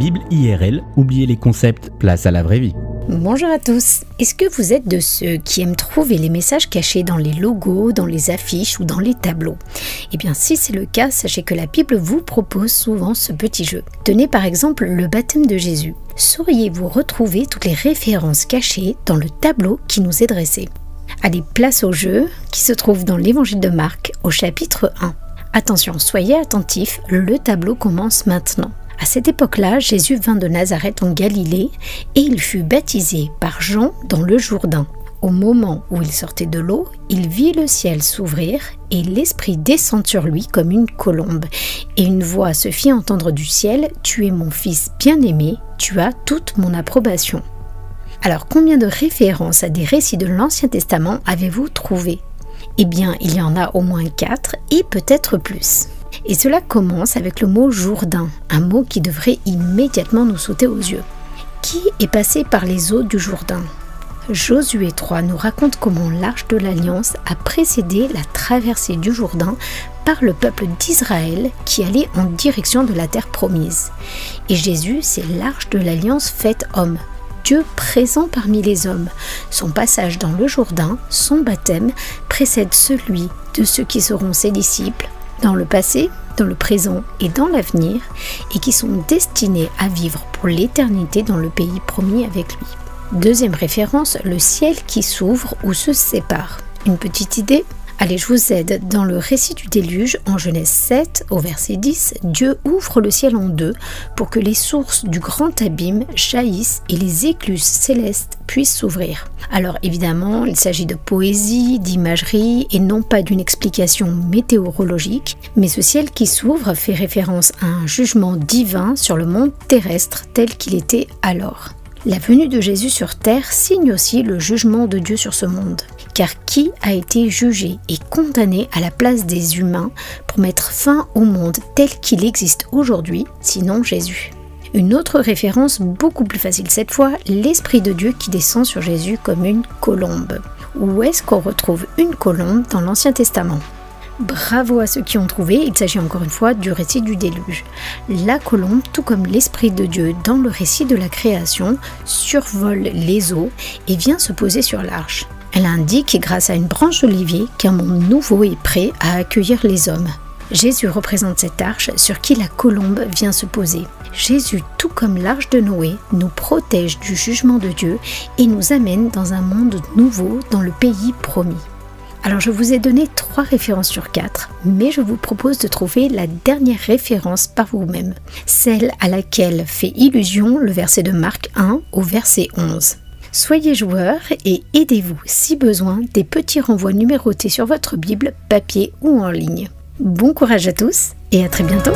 Bible IRL, oubliez les concepts, place à la vraie vie. Bonjour à tous. Est-ce que vous êtes de ceux qui aiment trouver les messages cachés dans les logos, dans les affiches ou dans les tableaux? Eh bien, si c'est le cas, sachez que la Bible vous propose souvent ce petit jeu. Tenez par exemple le baptême de Jésus. Sauriez-vous retrouver toutes les références cachées dans le tableau qui nous est dressé? Allez, place au jeu qui se trouve dans l'évangile de Marc au chapitre 1. Attention, soyez attentifs, le tableau commence maintenant. À cette époque-là, Jésus vint de Nazareth en Galilée et il fut baptisé par Jean dans le Jourdain. Au moment où il sortait de l'eau, il vit le ciel s'ouvrir et l'Esprit descend sur lui comme une colombe. Et une voix se fit entendre du ciel, Tu es mon Fils bien-aimé, tu as toute mon approbation. Alors combien de références à des récits de l'Ancien Testament avez-vous trouvé eh bien, il y en a au moins quatre et peut-être plus. Et cela commence avec le mot Jourdain, un mot qui devrait immédiatement nous sauter aux yeux. Qui est passé par les eaux du Jourdain? Josué 3 nous raconte comment l'arche de l'Alliance a précédé la traversée du Jourdain par le peuple d'Israël qui allait en direction de la terre promise. Et Jésus, c'est l'arche de l'Alliance faite homme, Dieu présent parmi les hommes. Son passage dans le Jourdain, son baptême, précède celui de ceux qui seront ses disciples dans le passé, dans le présent et dans l'avenir, et qui sont destinés à vivre pour l'éternité dans le pays promis avec lui. Deuxième référence, le ciel qui s'ouvre ou se sépare. Une petite idée Allez, je vous aide. Dans le récit du déluge, en Genèse 7, au verset 10, Dieu ouvre le ciel en deux pour que les sources du grand abîme jaillissent et les écluses célestes puissent s'ouvrir. Alors évidemment, il s'agit de poésie, d'imagerie et non pas d'une explication météorologique, mais ce ciel qui s'ouvre fait référence à un jugement divin sur le monde terrestre tel qu'il était alors. La venue de Jésus sur terre signe aussi le jugement de Dieu sur ce monde. Car qui a été jugé et condamné à la place des humains pour mettre fin au monde tel qu'il existe aujourd'hui, sinon Jésus Une autre référence beaucoup plus facile cette fois, l'Esprit de Dieu qui descend sur Jésus comme une colombe. Où est-ce qu'on retrouve une colombe dans l'Ancien Testament? Bravo à ceux qui ont trouvé, il s'agit encore une fois du récit du déluge. La colombe, tout comme l'Esprit de Dieu dans le récit de la création, survole les eaux et vient se poser sur l'arche. Elle indique, grâce à une branche d'olivier, qu'un monde nouveau est prêt à accueillir les hommes. Jésus représente cette arche sur qui la colombe vient se poser. Jésus, tout comme l'arche de Noé, nous protège du jugement de Dieu et nous amène dans un monde nouveau dans le pays promis. Alors je vous ai donné trois références sur quatre, mais je vous propose de trouver la dernière référence par vous-même, celle à laquelle fait illusion le verset de Marc 1 au verset 11. Soyez joueurs et aidez-vous, si besoin, des petits renvois numérotés sur votre Bible, papier ou en ligne. Bon courage à tous et à très bientôt